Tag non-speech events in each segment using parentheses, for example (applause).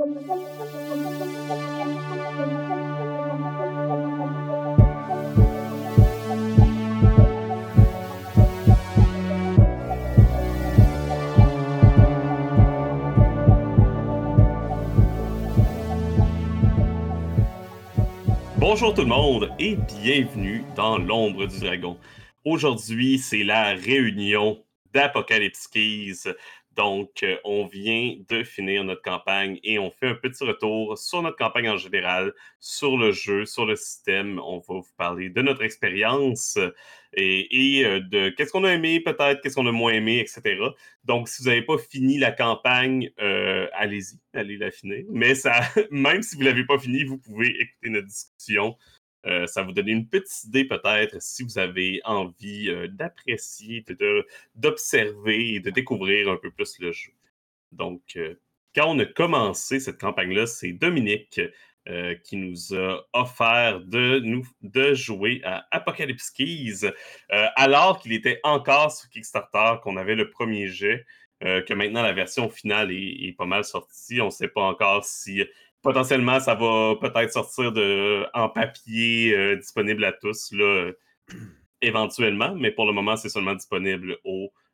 Bonjour tout le monde et bienvenue dans l'ombre du dragon. Aujourd'hui, c'est la réunion d'Apocalypse Keys. Donc, euh, on vient de finir notre campagne et on fait un petit retour sur notre campagne en général, sur le jeu, sur le système. On va vous parler de notre expérience et, euh, de qu'est-ce qu'on a aimé, peut-être, qu'est-ce qu'on a moins aimé, etc. Donc, si vous n'avez pas fini la campagne, euh, allez-y, allez la finir. Mais ça, (laughs) même si vous ne l'avez pas fini, vous pouvez écouter notre discussion euh, ça vous donne une petite idée peut-être si vous avez envie euh, d'apprécier, d'observer et de découvrir un peu plus le jeu. Donc, euh, quand on a commencé cette campagne-là, c'est Dominique qui nous a offert de, nous, de jouer à Apocalypse Keys, alors qu'il était encore sur Kickstarter, qu'on avait le premier jet, que maintenant la version finale est pas mal sortie. On ne sait pas encore si potentiellement, ça va peut-être sortir de, en papier euh, disponible à tous là, (clears throat) éventuellement, mais pour le moment, c'est seulement disponible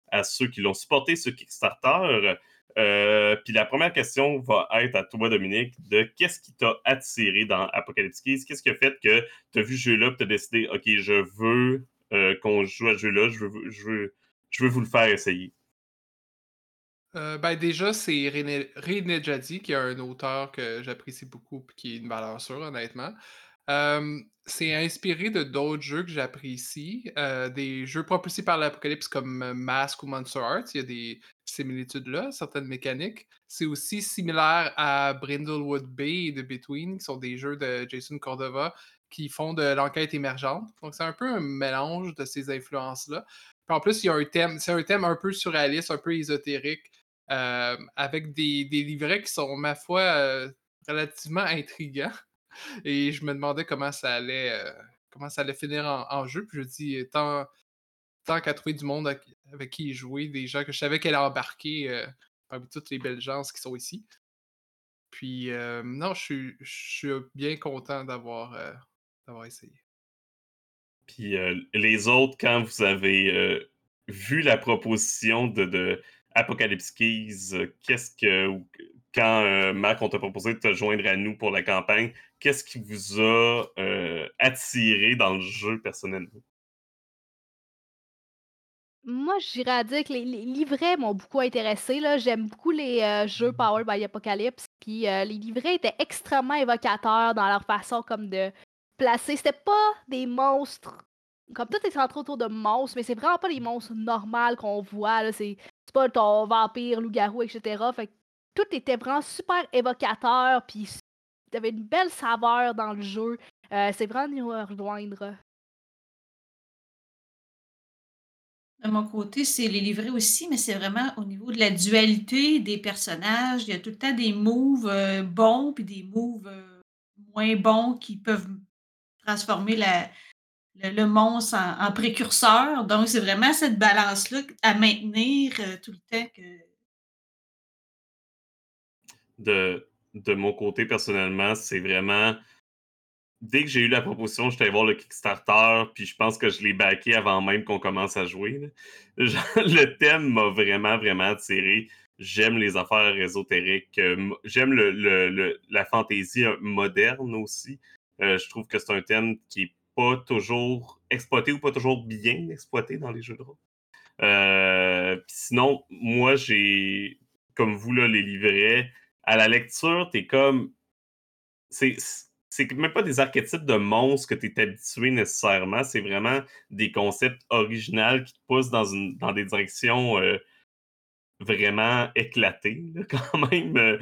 à ceux qui l'ont supporté sur Kickstarter. Euh, puis la première question va être à toi, Dominique, de qu'est-ce qui t'a attiré dans Apocalypse Keys? Qu'est-ce qui a fait que tu as vu ce jeu-là et tu as décidé, OK, je veux euh, qu'on joue à ce jeu-là, je veux, je, veux, je veux vous le faire essayer? Euh, ben déjà, c'est René Jadi, qui est un auteur que j'apprécie beaucoup et qui est une valeur sûre, honnêtement. c'est inspiré de d'autres jeux que j'apprécie, euh, des jeux propulsés par l'Apocalypse comme Mask ou Monster Arts. Il y a des similitudes là, certaines mécaniques. C'est aussi similaire à Brindlewood Bay et The Between, qui sont des jeux de Jason Cordova qui font de l'enquête émergente. Donc, c'est un peu un mélange de ces influences-là. En plus, il y a un thème, c'est un thème un peu surréaliste, un peu ésotérique. Euh, avec des, livrets qui sont, ma foi, euh, relativement intrigants. (laughs) Et je me demandais comment ça allait, euh, comment ça allait finir en, jeu. Puis je dis, tant, tant qu'à trouver du monde avec, qui jouer, des gens que je savais qu'elle a embarqué parmi toutes les belles gens qui sont ici. Puis, non, je suis, bien content d'avoir d'avoir essayé. Puis les autres, quand vous avez vu la proposition de, Apocalypse Keys, euh, qu'est-ce que. Quand euh, Marc, on t'a proposé de te joindre à nous pour la campagne, qu'est-ce qui vous a euh, attiré dans le jeu personnellement? Moi, j'irais à dire que les, livrets m'ont beaucoup intéressé. J'aime beaucoup les jeux mmh. Power by Apocalypse. Puis les livrets étaient extrêmement évocateurs dans leur façon comme de placer. C'était pas des monstres. Comme tout est centré autour de monstres, mais c'est vraiment pas les monstres normaux qu'on voit. C'est ton vampire, loup-garou, etc. Fait tout était vraiment super évocateur, puis avait une belle saveur dans le jeu. Euh, c'est vraiment nous rejoindre. De mon côté, c'est les livrets aussi, mais c'est vraiment au niveau de la dualité des personnages. Il y a tout le temps des moves euh, bons puis des moves euh, moins bons qui peuvent transformer la, le, monstre en, précurseur. Donc, c'est vraiment cette balance-là à maintenir euh, tout le temps. De, de mon côté, personnellement, c'est vraiment. Dès que j'ai eu la proposition, j'étais voir le Kickstarter, puis je pense que je l'ai backé avant même qu'on commence à jouer. (laughs) le thème m'a vraiment, vraiment attiré. J'aime les affaires ésotériques. Euh, j'aime le, la fantaisie euh, moderne aussi. je trouve que c'est un thème qui est pas toujours exploité ou pas toujours bien exploité dans les jeux de rôle. Euh, sinon, moi, j'ai, comme vous, là, les livrets, à la lecture, t'es comme. C'est, même pas des archétypes de monstres que tu es habitué nécessairement, c'est vraiment des concepts originaux qui te poussent dans, une, dans des directions euh, vraiment éclatées, (laughs) quand même. Euh,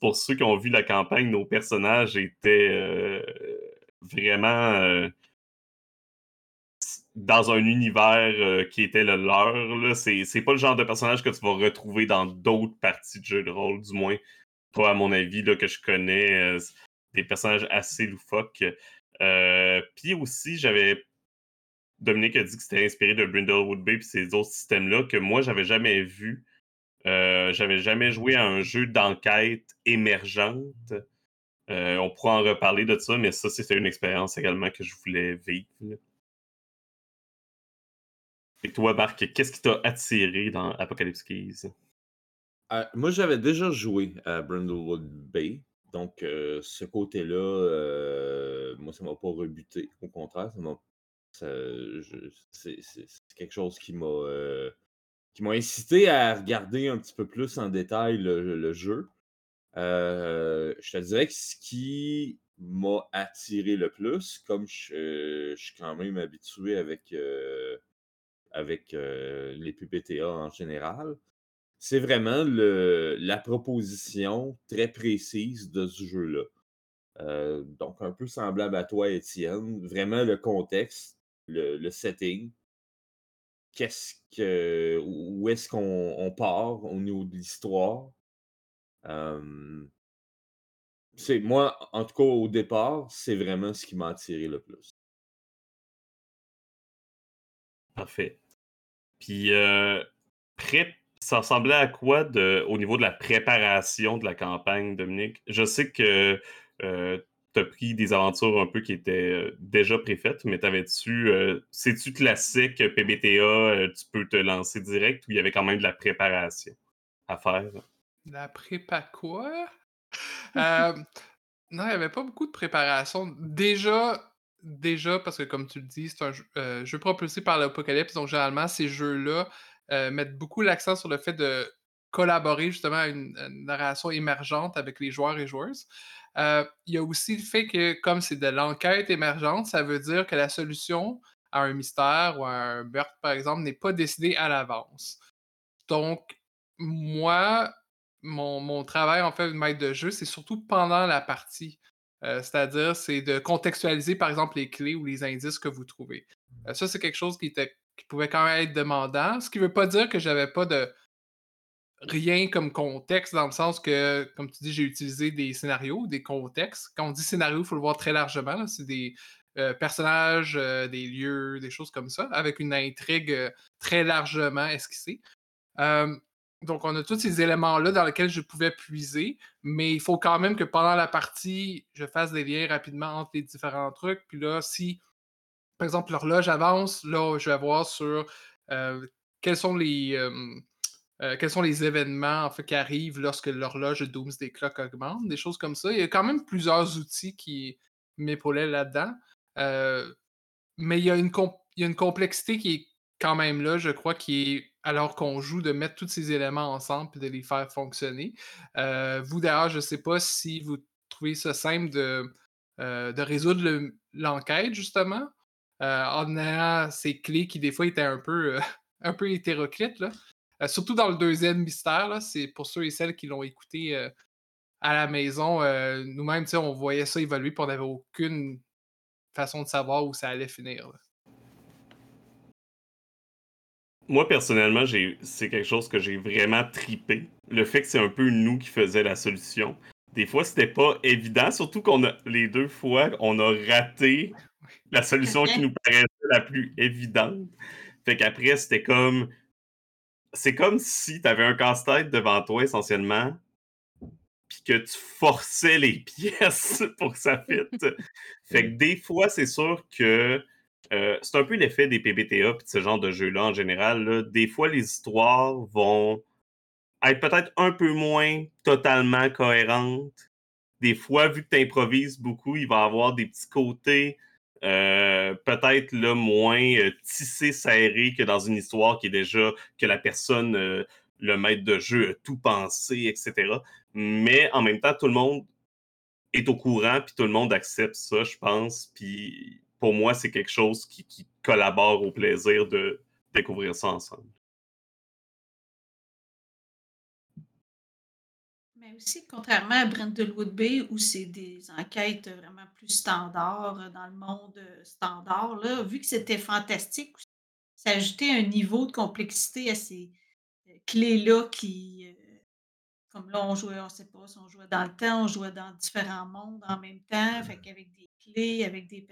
pour ceux qui ont vu la campagne, nos personnages étaient vraiment dans un univers euh, qui était le leur. C'est pas le genre de personnage que tu vas retrouver dans d'autres parties de jeux de rôle, du moins pas à mon avis, là, que je connais. Euh, des personnages assez loufoques. Euh, puis aussi, j'avais. Dominique a dit que c'était inspiré de Brindlewood Bay et ces autres systèmes-là que moi, j'avais jamais vu J'avais jamais joué à un jeu d'enquête émergente. On pourra en reparler de ça, mais ça, c'était une expérience également que je voulais vivre. Et toi, Marc, qu'est-ce qui t'a attiré dans Apocalypse Keys? Euh, moi, j'avais déjà joué à Brindlewood Bay. Donc, euh, ce côté-là, euh, moi, ça m'a pas rebuté. Au contraire, ça m'a. C'est quelque chose qui m'a qui m'a incité à regarder un petit peu plus en détail le, jeu. je te dirais que ce qui m'a attiré le plus, comme je, suis quand même habitué avec, avec les PPTA en général, c'est vraiment la proposition très précise de ce jeu-là. Euh, donc, un peu semblable à toi, Étienne. Vraiment le contexte, le, setting. Qu'est-ce que. Où est-ce qu'on part au niveau de l'histoire? moi, en tout cas, au départ, c'est vraiment ce qui m'a attiré le plus. Parfait. Puis, euh, ça ressemblait à quoi de, au niveau de la préparation de la campagne, Dominique? Je sais que euh, tu as pris des aventures un peu qui étaient euh, déjà préfaites, mais t'avais-tu. Euh, c'est-tu classique PBTA, tu peux te lancer direct ou il y avait quand même de la préparation à faire? La prépa quoi? (laughs) non, il n'y avait pas beaucoup de préparation. Déjà, déjà, parce que comme tu le dis, c'est un jeu propulsé par l'Apocalypse, donc généralement, ces jeux-là euh, mettre beaucoup l'accent sur le fait de collaborer justement à une, narration émergente avec les joueurs et joueuses. Euh, il y a aussi le fait que, comme c'est de l'enquête émergente, ça veut dire que la solution à un mystère ou à un meurtre, par exemple, n'est pas décidée à l'avance. Donc, moi, mon, travail en fait de maître de jeu, c'est surtout pendant la partie. Euh, c'est-à-dire, c'est de contextualiser, par exemple, les clés ou les indices que vous trouvez. ça, c'est quelque chose qui pouvait quand même être demandant. Ce qui ne veut pas dire que j'avais pas de rien comme contexte, dans le sens que, comme tu dis, j'ai utilisé des scénarios, des contextes. Quand on dit scénario, il faut le voir très largement. C'est des euh, personnages, euh, des lieux, des choses comme ça, avec une intrigue euh, très largement esquissée. Donc, on a tous ces éléments-là dans lesquels je pouvais puiser, mais il faut quand même que pendant la partie, je fasse des liens rapidement entre les différents trucs. Puis là, si par exemple, l'horloge avance, là, je vais voir sur quels sont les. quels sont les événements en qui arrivent lorsque l'horloge Doomsday Clock augmente, des choses comme ça. Il y a quand même plusieurs outils qui m'épaulaient là-dedans. mais il y, a une il y a une complexité qui est quand même là, je crois, qui est, alors qu'on joue, de mettre tous ces éléments ensemble et de les faire fonctionner. vous, d'ailleurs, je ne sais pas si vous trouvez ça simple de, de résoudre l'enquête, justement, euh, en ayant ces clés qui, des fois, étaient un peu, euh, (laughs) un hétéroclites. Là. Euh, surtout dans le deuxième mystère, c'est pour ceux et celles qui l'ont écouté à la maison. Nous-mêmes, on voyait ça évoluer, puis on n'avait aucune façon de savoir où ça allait finir. Moi, personnellement, c'est quelque chose que j'ai vraiment tripé. Le fait que c'est un peu nous qui faisait la solution. Des fois, c'était pas évident, surtout qu'on a les deux fois, on a raté la solution qui nous paraissait la plus évidente. Fait qu'après, c'était comme. C'est comme si tu avais un casse-tête devant toi, essentiellement, puis que tu forçais les (laughs) pièces pour que ça fitte. fait que des fois, c'est sûr que. Euh, c'est un peu l'effet des PBTA de ce genre de jeux-là en général. Des fois, les histoires vont être peut-être un peu moins totalement cohérentes. Des fois, vu que tu improvises beaucoup, il va avoir des petits côtés euh, peut-être le moins euh, tissé, serré que dans une histoire qui est déjà que la personne, euh, le maître de jeu, a tout pensé, etc. Mais en même temps, tout le monde est au courant, puis tout le monde accepte ça, je pense. Puis pour moi, c'est quelque chose qui, collabore au plaisir de découvrir ça ensemble. aussi, contrairement à Brentwood Bay, où c'est des enquêtes vraiment plus standards euh, dans le monde euh, standard, là, vu que c'était fantastique, ça ajoutait un niveau de complexité à ces euh, clés-là qui, comme là, on jouait, on ne sait pas si on jouait dans le temps, on jouait dans différents mondes en même temps, fait qu'avec des clés, avec des.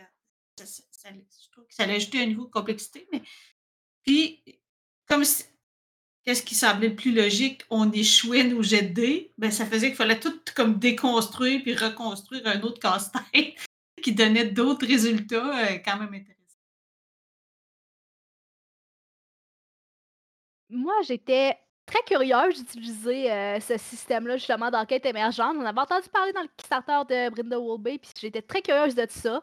Ça, je trouve que ça a ajouté un niveau de complexité, mais. Puis, comme qu'est-ce qui semblait le plus logique, on échouait nos jets de ben, ça faisait qu'il fallait tout comme déconstruire puis reconstruire un autre casse-tête (laughs) qui donnait d'autres résultats euh, quand même intéressants. Moi, j'étais très curieuse d'utiliser euh, ce système-là, justement, d'enquête émergente. On avait entendu parler dans le Kickstarter de Brindlewood Bay, puis j'étais très curieuse de ça.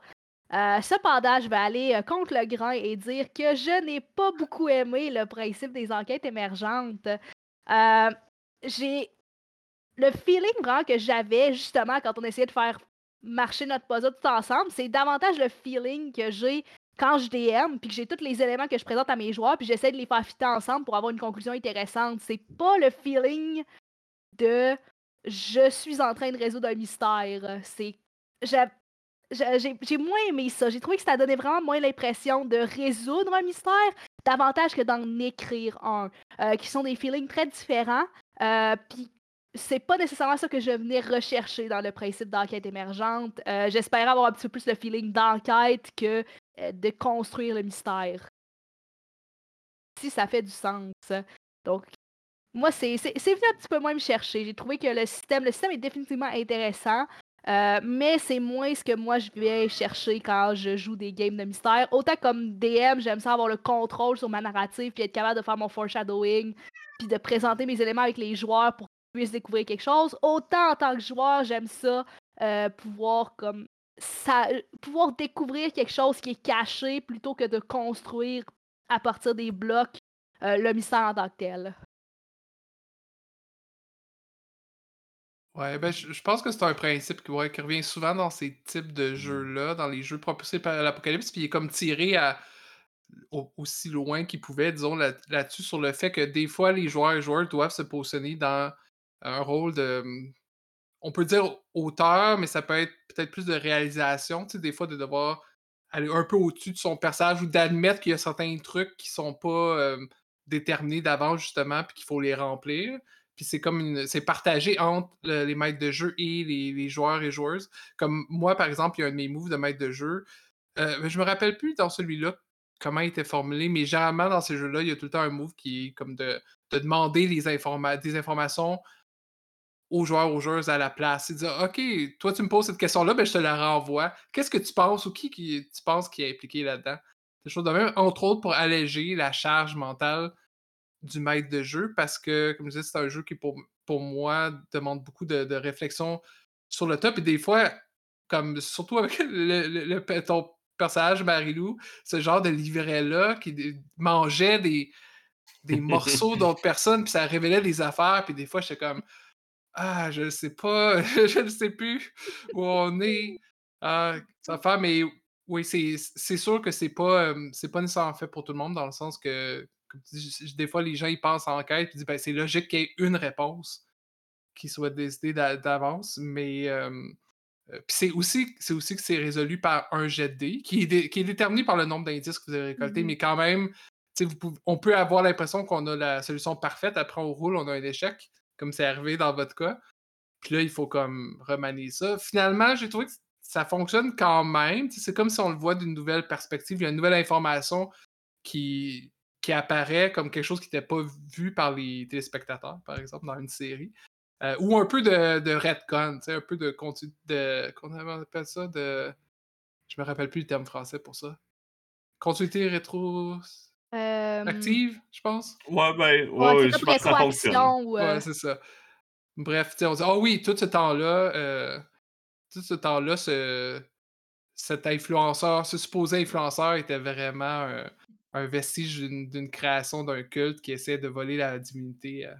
Euh, cependant, je vais aller euh, contre le grain et dire que je n'ai pas beaucoup aimé le principe des enquêtes émergentes. j'ai le feeling vraiment que j'avais justement quand on essayait de faire marcher notre puzzle tout ensemble, c'est davantage le feeling que j'ai quand je DM, puis que j'ai tous les éléments que je présente à mes joueurs, puis j'essaie de les faire fitter ensemble pour avoir une conclusion intéressante. C'est pas le feeling de je suis en train de résoudre un mystère. C'est. J'ai moins aimé ça. J'ai trouvé que ça donnait vraiment moins l'impression de résoudre un mystère, davantage que d'en écrire un, euh, qui sont des feelings très différents. Euh, puis c'est pas nécessairement ça que je venais rechercher dans le principe d'enquête émergente. Euh, j'espérais avoir un petit peu plus le feeling d'enquête que euh, de construire le mystère. Si ça fait du sens. Donc, moi, c'est venu un petit peu moins me chercher. J'ai trouvé que le système, le système est définitivement intéressant, euh, mais c'est moins ce que moi je vais chercher quand je joue des games de mystère. Autant comme DM, j'aime ça avoir le contrôle sur ma narrative, puis être capable de faire mon foreshadowing, puis de présenter mes éléments avec les joueurs pour qu'ils puissent découvrir quelque chose. Autant en tant que joueur, j'aime ça euh, pouvoir comme ça, pouvoir découvrir quelque chose qui est caché plutôt que de construire à partir des blocs euh, le mystère en tant que tel. Ouais, ben, je, pense que c'est un principe qui, revient souvent dans ces types de mmh. jeux-là, dans les jeux propulsés par l'Apocalypse, puis il est comme tiré à aussi loin qu'il pouvait, disons, là-dessus, sur le fait que des fois, les joueurs et joueurs doivent se positionner dans un rôle de, mmh, on peut dire auteur, mais ça peut être peut-être plus de réalisation, tu sais, des fois de devoir aller un peu au-dessus de son personnage ou d'admettre qu'il y a certains trucs qui sont pas déterminés d'avance, justement, puis qu'il faut les remplir. Puis c'est comme une. C'est partagé entre les maîtres de jeu et les, joueurs et joueuses. Comme moi, par exemple, il y a un de mes moves de maître de jeu. Euh, je me rappelle plus dans celui-là comment il était formulé, mais généralement dans ces jeux-là, il y a tout le temps un move qui est comme de, demander des informations aux joueurs, aux joueuses à la place. C'est dire, OK, toi, tu me poses cette question-là, ben, je te la renvoie. Qu'est-ce que tu penses ou qui, qui tu penses qui est impliqué là-dedans? Des choses de même, entre autres, pour alléger la charge mentale du maître de jeu, parce que, comme je disais, c'est un jeu qui, pour, pour moi, demande beaucoup de, réflexion sur le top. Et des fois, comme surtout avec (laughs) le, ton personnage Marilou, ce genre de livret-là qui mangeait des, des morceaux (laughs) d'autres personnes, puis ça révélait des affaires, puis des fois, j'étais comme ah, je ne sais pas, (laughs) je ne sais plus où on est. Ah, ça fait, mais oui, c'est sûr que c'est pas, c'est pas nécessairement fait pour tout le monde, dans le sens que, des fois, les gens ils pensent en enquête et disent ben, c'est logique qu'il y ait une réponse qui soit décidée d'avance, mais c'est aussi, aussi que c'est résolu par un jet de dés qui est, qui est déterminé par le nombre d'indices que vous avez récoltés, mmh mais quand même, on peut avoir l'impression qu'on a la solution parfaite, après on roule, on a un échec comme c'est arrivé dans votre cas. Puis là, il faut comme remanier ça. Finalement, j'ai trouvé que ça fonctionne quand même. C'est comme si on le voit d'une nouvelle perspective. Il y a une nouvelle information qui, qui apparaît comme quelque chose qui n'était pas vu par les téléspectateurs, par exemple, dans une série. Euh, ou un peu de, de retcon, un peu de continu de. Comment appelle ça de. Je me rappelle plus le terme français pour ça. Continuité rétro. Active, je pense? Ouais, ben, ouais, je pense que ça fonctionne. Ouais, c'est ça. Bref, on dit, ah oh oui, tout ce temps-là, euh, tout ce temps-là, ce, cet influenceur, ce supposé influenceur était vraiment un, vestige d'une création d'un culte qui essaie de voler la divinité à,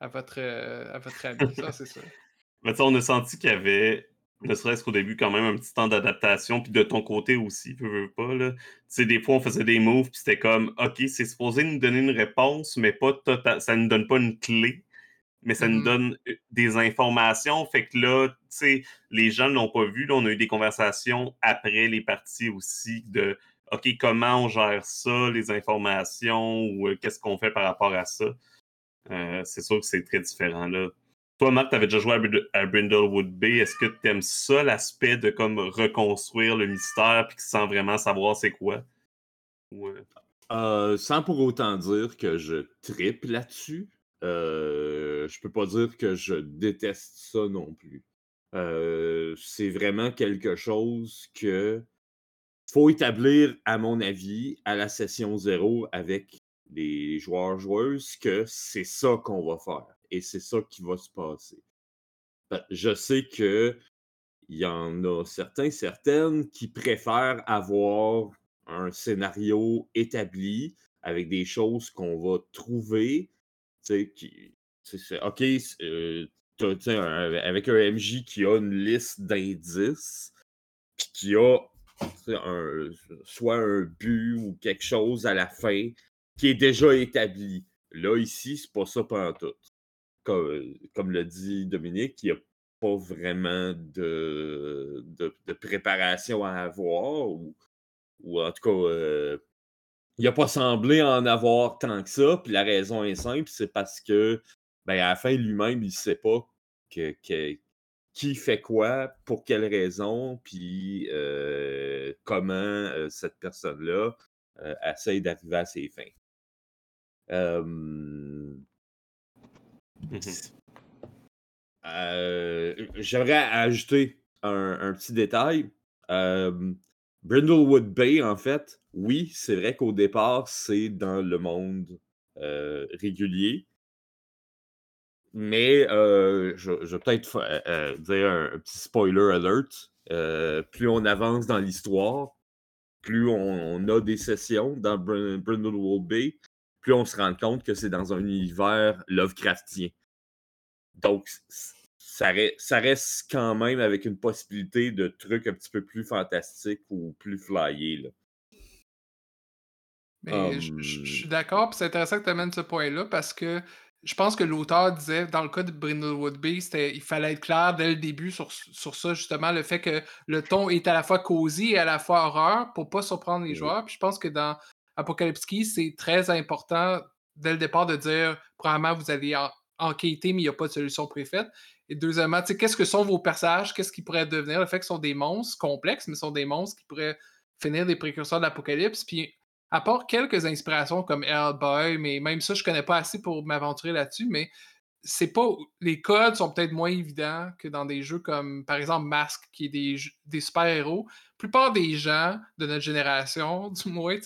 à votre, à votre ami. ça, c'est ça. (laughs) Mais on a senti qu'il y avait ne serait-ce qu'au début, quand même, un petit temps d'adaptation, puis de ton côté aussi, veux, veux pas, là. Tu sais, des fois, on faisait des moves, puis c'était comme, OK, c'est supposé nous donner une réponse, mais pas total, ça ne nous donne pas une clé, mais ça nous mm-hmm. donne euh, des informations. Fait que là, tu sais, les gens ne l'ont pas vu, là, on a eu des conversations après les parties aussi de, OK, comment on gère ça, les informations, ou euh, qu'est-ce qu'on fait par rapport à ça? Euh, c'est sûr que c'est très différent, là. Toi, Marc, tu avais déjà joué à, Brindlewood Bay. Est-ce que tu aimes ça, l'aspect de comme reconstruire le mystère puis sans vraiment savoir c'est quoi? Ouais. Euh, sans pour autant dire que je tripe là-dessus, euh, je peux pas dire que je déteste ça non plus. Euh, c'est vraiment quelque chose que faut établir, à mon avis, à la session zéro avec les joueurs-joueuses que c'est ça qu'on va faire et c'est ça qui va se passer. Je sais que il y en a certains, certaines qui préfèrent avoir un scénario établi avec des choses qu'on va trouver. Qui, OK, avec un MJ qui a une liste d'indices, puis qui a soit un but ou quelque chose à la fin qui est déjà établi. Là, ici, c'est pas ça pendant tout. Comme, le dit Dominique, il n'y a pas vraiment de, de, préparation à avoir, ou, ou en tout cas, euh, il n'a pas semblé en avoir tant que ça. Puis la raison est simple, c'est parce que ben, à la fin, lui-même, il ne sait pas que, qui fait quoi, pour quelle raison, puis euh, comment euh, cette personne-là essaye d'arriver à ses fins. Mmh j'aimerais ajouter un, petit détail. Brindlewood Bay, en fait, oui, c'est vrai qu'au départ, c'est dans le monde régulier. Mais je, vais peut-être dire un, petit spoiler alert. plus on avance dans l'histoire, plus on, a des sessions dans Brindlewood Bay, plus on se rend compte que c'est dans un univers Lovecraftien. Donc, ça, reste quand même avec une possibilité de trucs un petit peu plus fantastiques ou plus flyés. Mais je, suis d'accord, puis c'est intéressant que tu amènes ce point-là parce que je pense que l'auteur disait, dans le cas de Brindlewood Bay, il fallait être clair dès le début sur, sur, ça, justement, le fait que le ton est à la fois cosy et à la fois horreur pour pas surprendre les joueurs. Puis je pense que dans Apocalypse Key, c'est très important dès le départ de dire, premièrement, vous allez enquêter, mais il n'y a pas de solution préfaite. Et deuxièmement, qu'est-ce que sont vos personnages? Qu'est-ce qu'ils pourraient devenir? Le fait qu'ils sont des monstres complexes, mais sont des monstres qui pourraient finir des précurseurs de l'Apocalypse. Puis, à part quelques inspirations comme Hellboy, mais même ça, je connais pas assez pour m'aventurer là-dessus, mais c'est pas. Les codes sont peut-être moins évidents que dans des jeux comme, par exemple, Mask, qui est des, des super-héros. La plupart des gens de notre génération, (laughs) du moins,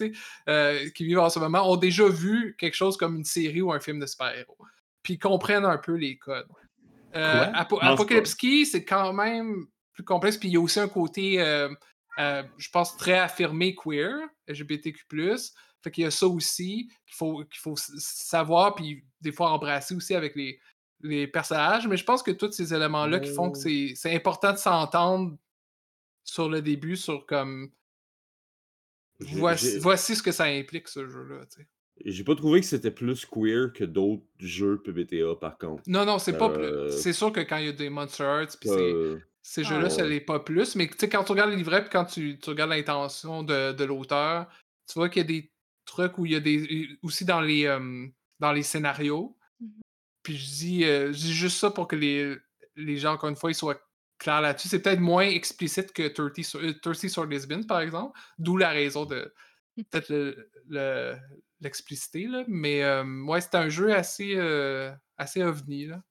euh, qui vivent en ce moment, ont déjà vu quelque chose comme une série ou un film de super-héros. Puis comprennent un peu les codes. Euh, Apocalypse Key, c'est quand même plus complexe. Puis il y a aussi un côté, euh, je pense, très affirmé queer, LGBTQ. Fait qu'il y a ça aussi qu'il faut, qu'il faut savoir, puis des fois embrasser aussi avec les, les personnages. Mais je pense que tous ces éléments-là qui font que oh. c'est important de s'entendre sur le début, sur comme. Voici, voici, ce que ça implique, ce jeu-là. J'ai pas trouvé que c'était plus queer que d'autres jeux PBTA, par contre. Non, non, c'est pas plus. Euh, c'est sûr que quand il y a des Monster Hearts, puis ces ah jeux-là, ça l'est pas plus. Mais quand tu regardes le livret, puis quand tu, tu regardes l'intention de, de l'auteur, tu vois qu'il y a des trucs où il y a des. aussi dans les, dans les scénarios. Mmh puis je dis, je dis juste ça pour que les, les gens, encore une fois, ils soient clairs là-dessus. C'est peut-être moins explicite que 30 sur, sur Lisbon, par exemple. D'où la raison de. Mmh. Peut-être l'explicité, là. Mais ouais, c'est un jeu assez, assez ovni, là.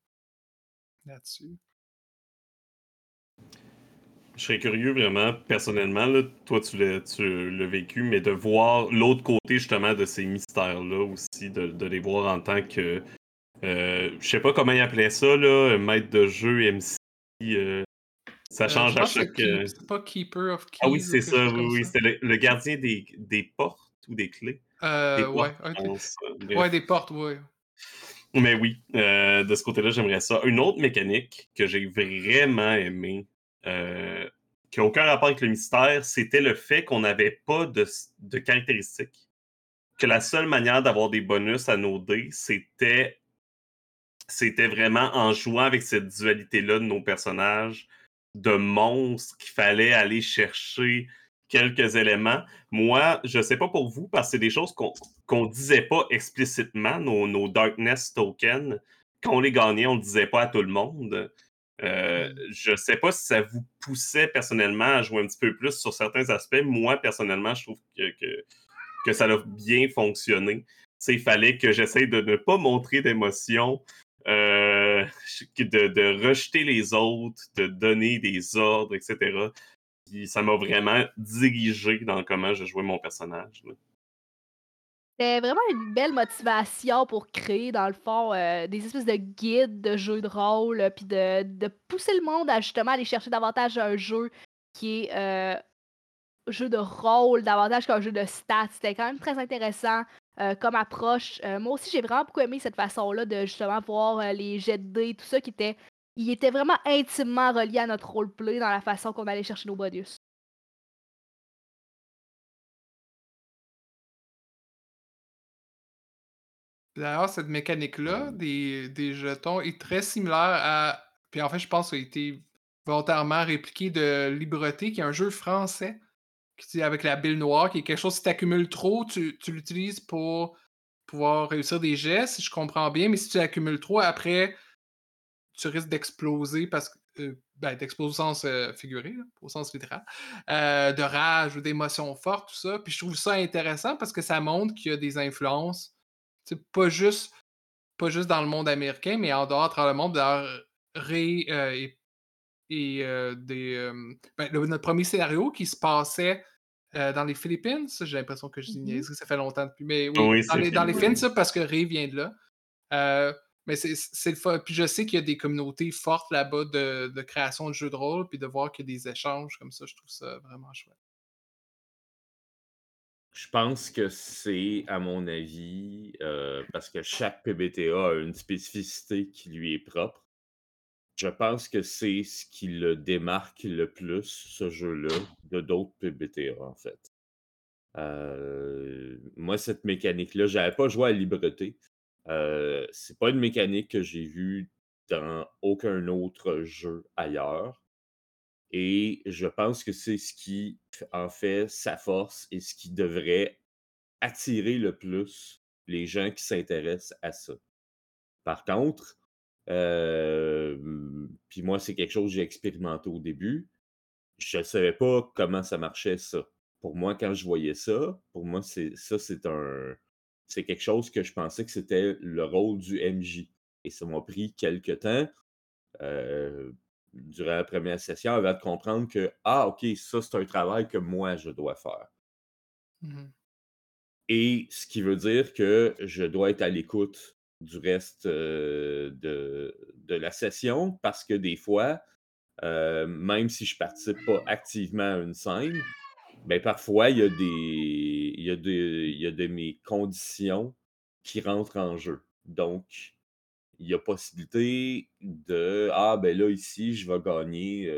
Là-dessus. Je serais curieux vraiment, personnellement, là, toi tu l'as vécu, mais de voir l'autre côté justement de ces mystères-là aussi, de, de, les voir en tant que. Euh, je sais pas comment ils appelaient ça, là, maître de jeu, MC. Euh, ça euh, change à chaque. Euh, c'est pas Keeper of Keys. Ah oui, c'est ça, oui, oui. C'était le, gardien des, des, portes ou des clés. Euh, ouais, ouais, des portes, ouais. Mais oui, de ce côté-là, j'aimerais ça. Une autre mécanique que j'ai vraiment aimée, euh, qui n'a aucun rapport avec le mystère, c'était le fait qu'on n'avait pas de, caractéristiques. Que la seule manière d'avoir des bonus à nos dés, c'était c'était vraiment en jouant avec cette dualité-là de nos personnages, de monstres qu'il fallait aller chercher quelques éléments. Moi, je ne sais pas pour vous, parce que c'est des choses qu'on ne disait pas explicitement, nos, Darkness tokens. Quand on les gagnait, on ne disait pas à tout le monde. Euh, mm. je ne sais pas si ça vous poussait personnellement à jouer un petit peu plus sur certains aspects. Moi, personnellement, je trouve que, que ça a bien fonctionné. Il fallait que j'essaye de ne pas montrer d'émotion, euh, (laughs) de, de, rejeter les autres, de donner des ordres, etc. Puis ça m'a vraiment dirigé dans comment je jouais mon personnage. C'était vraiment une belle motivation pour créer, dans le fond, euh, des espèces de guides de jeux de rôle, euh, puis de, de, pousser le monde à justement aller chercher davantage un jeu qui est euh, jeu de rôle davantage qu'un jeu de stats. C'était quand même très intéressant euh, comme approche. moi aussi, j'ai vraiment beaucoup aimé cette façon-là de justement voir les jets de dés, tout ça qui était. Il était vraiment intimement relié à notre roleplay dans la façon qu'on allait chercher nos bonus. D'ailleurs, cette mécanique-là des, jetons est très similaire à. Puis en fait, je pense ça a été volontairement répliqué de Libreté, qui est un jeu français, qui, avec la bille noire, qui est quelque chose, si tu accumules trop, tu, tu l'utilises pour pouvoir réussir des gestes, si je comprends bien, mais si tu accumules trop, après, tu risques d'exploser parce que. Euh, ben, d'exploser au sens euh, figuré, au sens littéral, euh, de rage ou d'émotions fortes, tout ça. Puis je trouve ça intéressant parce que ça montre qu'il y a des influences pas juste, pas juste dans le monde américain, mais en dehors, à travers le monde. D'ailleurs, Ray euh, et, euh, des, ben, notre premier scénario qui se passait euh, dans les Philippines, j'ai l'impression que je dis mmh ça fait longtemps depuis, mais oui, dans, les, dans les Philippines, ça, parce que Ray vient de là. mais c'est le fun. Puis je sais qu'il y a des communautés fortes là-bas de, de, création de jeux de rôle, puis de voir qu'il y a des échanges comme ça, je trouve ça vraiment chouette. Je pense que c'est, à mon avis, euh, parce que chaque PBTA a une spécificité qui lui est propre. Je pense que c'est ce qui le démarque le plus, ce jeu-là, de d'autres PBTA, en fait. Euh, moi, cette mécanique-là, j'avais pas joué à Libreté. Euh, c'est pas une mécanique que j'ai vue dans aucun autre jeu ailleurs. Et je pense que c'est ce qui en fait sa force et ce qui devrait attirer le plus les gens qui s'intéressent à ça. Par contre, puis moi, c'est quelque chose que j'ai expérimenté au début. Je ne savais pas comment ça marchait, ça. Pour moi, quand je voyais ça, pour moi, c'est ça, c'est un. C'est quelque chose que je pensais que c'était le rôle du MJ. Et ça m'a pris quelques temps durant la première session avant de comprendre que, ah, OK, ça, c'est un travail que moi, je dois faire. Mmh Et ce qui veut dire que je dois être à l'écoute du reste de, de, la session parce que des fois, même si je ne participe pas activement à une scène, ben parfois, il y, a des, il, y a des, il y a de mes conditions qui rentrent en jeu. Donc, il y a possibilité de Ah, ben là, ici, je vais gagner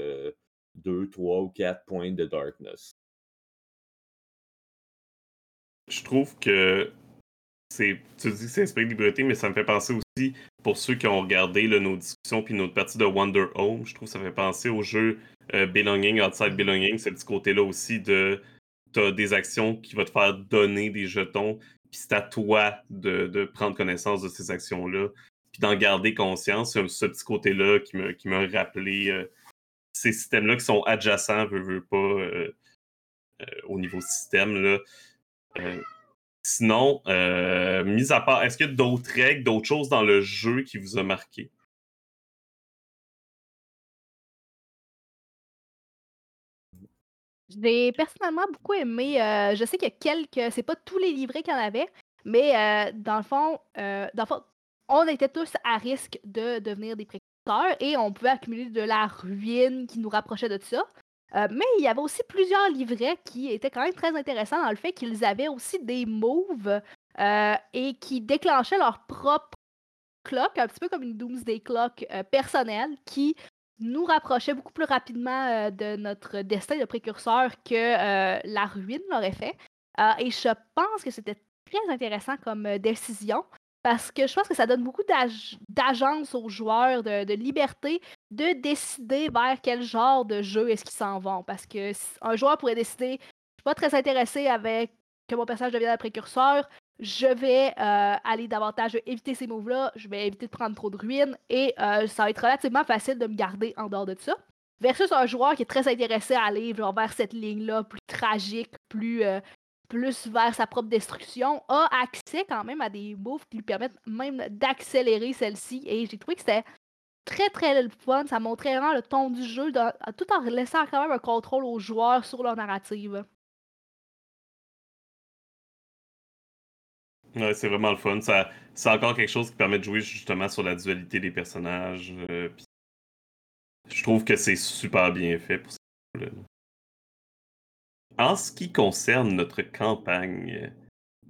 2, 3 ou 4 points de darkness. Je trouve que c'est. Tu dis que c'est esprit de liberté, mais ça me fait penser aussi, pour ceux qui ont regardé nos discussions puis notre partie de Wonder Home, je trouve que ça fait penser au jeu Belonging, Outside Belonging, c'est ce côté-là aussi de. Tu as des actions qui vont te faire donner des jetons, puis c'est à toi de, de, prendre connaissance de ces actions-là puis d'en garder conscience. Ce petit côté-là qui me, qui m'a rappelé euh, ces systèmes-là qui sont adjacents, veux, veux pas, euh, euh, au niveau système. Là. sinon, mis à part, est-ce qu'il y a d'autres règles, d'autres choses dans le jeu qui vous a marqué? J'ai personnellement beaucoup aimé. je sais qu'il y a quelques. C'est pas tous les livrets qu'il y en avait, mais dans le fond, dans le fond, on était tous à risque de devenir des précurseurs et on pouvait accumuler de la ruine qui nous rapprochait de ça. Euh, mais il y avait aussi plusieurs livrets qui étaient quand même très intéressants dans le fait qu'ils avaient aussi des moves euh, et qui déclenchaient leur propre clock, un petit peu comme une Doomsday Clock euh, personnelle qui nous rapprochait beaucoup plus rapidement de notre destin de précurseur que la ruine l'aurait fait. et je pense que c'était très intéressant comme décision. Parce que je pense que ça donne beaucoup d'agence aux joueurs, de, liberté, de décider vers quel genre de jeu est-ce qu'ils s'en vont. Parce que un joueur pourrait décider, je suis pas très intéressé avec que mon personnage devienne un précurseur, je vais euh, aller davantage éviter ces moves-là, je vais éviter de prendre trop de ruines, et euh, ça va être relativement facile de me garder en dehors de ça. Versus un joueur qui est très intéressé à aller vers cette ligne-là, plus tragique, plus, euh, plus vers sa propre destruction, a accès quand même à des moves qui lui permettent même d'accélérer celle-ci. Et j'ai trouvé que c'était très très fun. Ça montrait vraiment le ton du jeu, tout en laissant quand même un contrôle aux joueurs sur leur narrative. Ouais, c'est vraiment le fun. Ça, c'est encore quelque chose qui permet de jouer justement sur la dualité des personnages. Euh, je trouve que c'est super bien fait pour ça. En ce qui concerne notre campagne,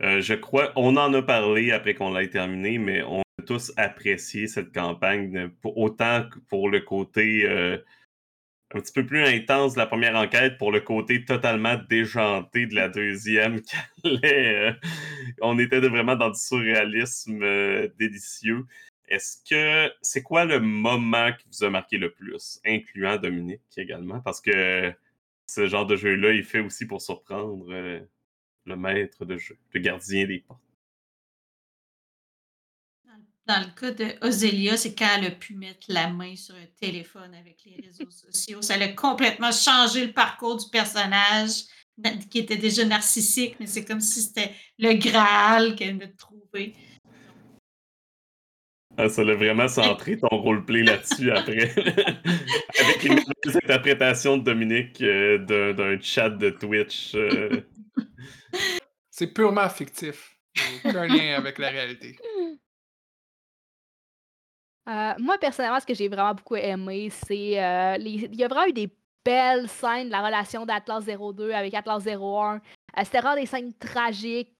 euh, je crois, on en a parlé après qu'on l'ait terminé, mais on a tous apprécié cette campagne, autant pour le côté euh, un petit peu plus intense de la première enquête, pour le côté totalement déjanté de la deuxième. (laughs) Euh, on était vraiment dans du surréalisme délicieux. Est-ce que c'est quoi le moment qui vous a marqué le plus, incluant Dominique également? Parce que ce genre de jeu-là, il fait aussi pour surprendre euh, le maître de jeu, le gardien des portes. Dans le cas de Ozelia, c'est quand elle a pu mettre la main sur un téléphone avec les réseaux (laughs) sociaux. Ça a complètement changé le parcours du personnage qui était déjà narcissique, mais c'est comme si c'était le Graal qu'elle venait de trouver. Ah, ça l'a vraiment centré ton roleplay là-dessus après. (laughs) Avec une interprétation de Dominique euh, d'un chat de Twitch. Euh. C'est purement fictif. Aucun lien avec la réalité. Euh, moi, personnellement, ce que j'ai vraiment beaucoup aimé, c'est. Il y a vraiment eu des belles scènes de la relation d'Atlas 02 avec Atlas 01. C'était vraiment des scènes tragiques,